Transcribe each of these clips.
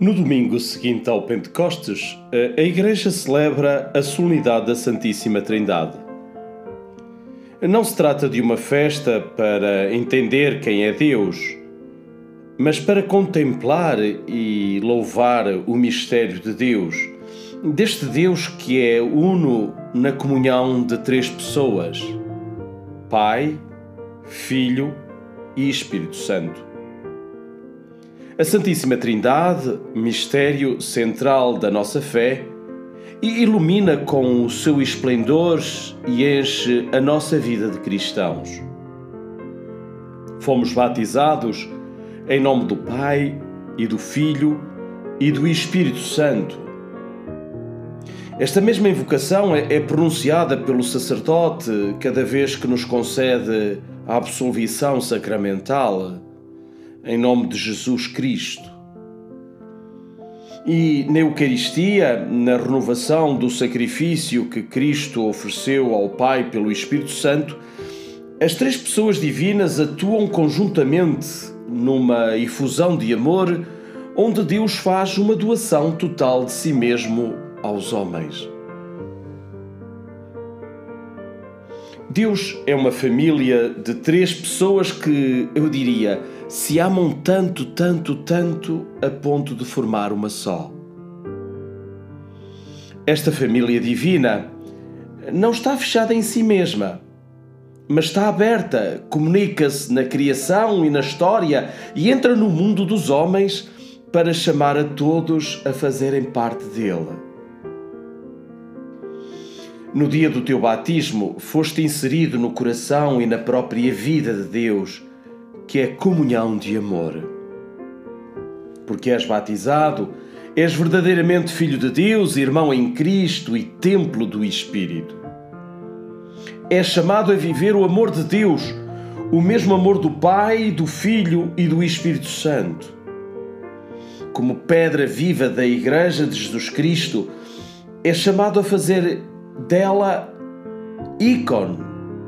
No domingo seguinte ao Pentecostes, a Igreja celebra a solenidade da Santíssima Trindade. Não se trata de uma festa para entender quem é Deus, mas para contemplar e louvar o mistério de Deus, deste Deus que é uno na comunhão de três pessoas: Pai, Filho e Espírito Santo. A Santíssima Trindade, mistério central da nossa fé, ilumina com o seu esplendor e enche a nossa vida de cristãos. Fomos batizados em nome do Pai e do Filho e do Espírito Santo. Esta mesma invocação é, é pronunciada pelo sacerdote cada vez que nos concede a absolvição sacramental em nome de Jesus Cristo. E na Eucaristia, na renovação do sacrifício que Cristo ofereceu ao Pai pelo Espírito Santo, as três pessoas divinas atuam conjuntamente numa efusão de amor, onde Deus faz uma doação total de si mesmo aos homens. Deus é uma família de três pessoas que, eu diria, se amam tanto, tanto, tanto a ponto de formar uma só. Esta família divina não está fechada em si mesma, mas está aberta, comunica-se na criação e na história e entra no mundo dos homens para chamar a todos a fazerem parte dele. No dia do teu batismo, foste inserido no coração e na própria vida de Deus que é comunhão de amor. Porque és batizado, és verdadeiramente filho de Deus, irmão em Cristo e templo do Espírito. És chamado a viver o amor de Deus, o mesmo amor do Pai, do Filho e do Espírito Santo. Como pedra viva da Igreja de Jesus Cristo, és chamado a fazer dela ícone,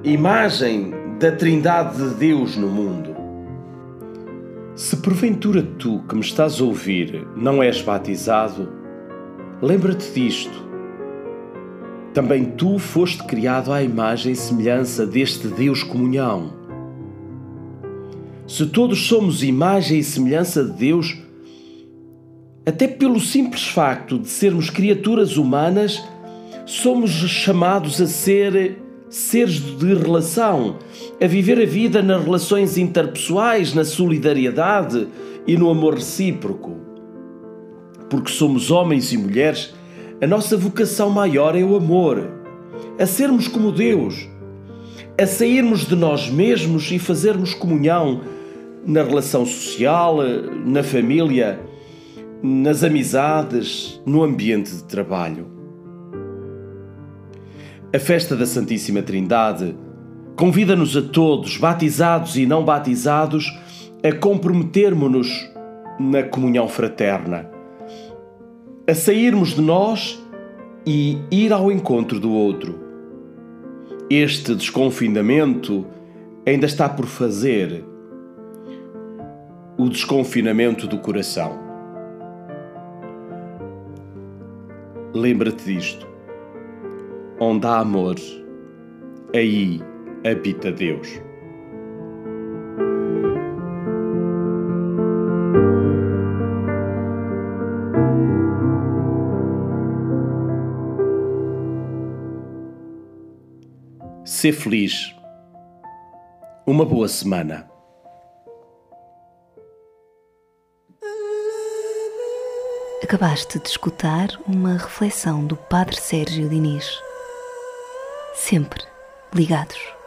imagem da Trindade de Deus no mundo. Se porventura tu que me estás a ouvir não és batizado, lembra-te disto. Também tu foste criado à imagem e semelhança deste Deus comunhão. Se todos somos imagem e semelhança de Deus, até pelo simples facto de sermos criaturas humanas, somos chamados a ser seres de relação, a viver a vida nas relações interpessoais, na solidariedade e no amor recíproco. Porque somos homens e mulheres, a nossa vocação maior é o amor, a sermos como Deus, a sairmos de nós mesmos e fazermos comunhão na relação social, na família, nas amizades, no ambiente de trabalho. A festa da Santíssima Trindade convida-nos a todos, batizados e não batizados, a comprometermos-nos na comunhão fraterna, a sairmos de nós e ir ao encontro do outro. Este desconfinamento ainda está por fazer o desconfinamento do coração. Lembra-te disto. Onde há amor, aí habita Deus. Ser feliz. Uma boa semana. Acabaste de escutar uma reflexão do Padre Sérgio Diniz sempre ligados.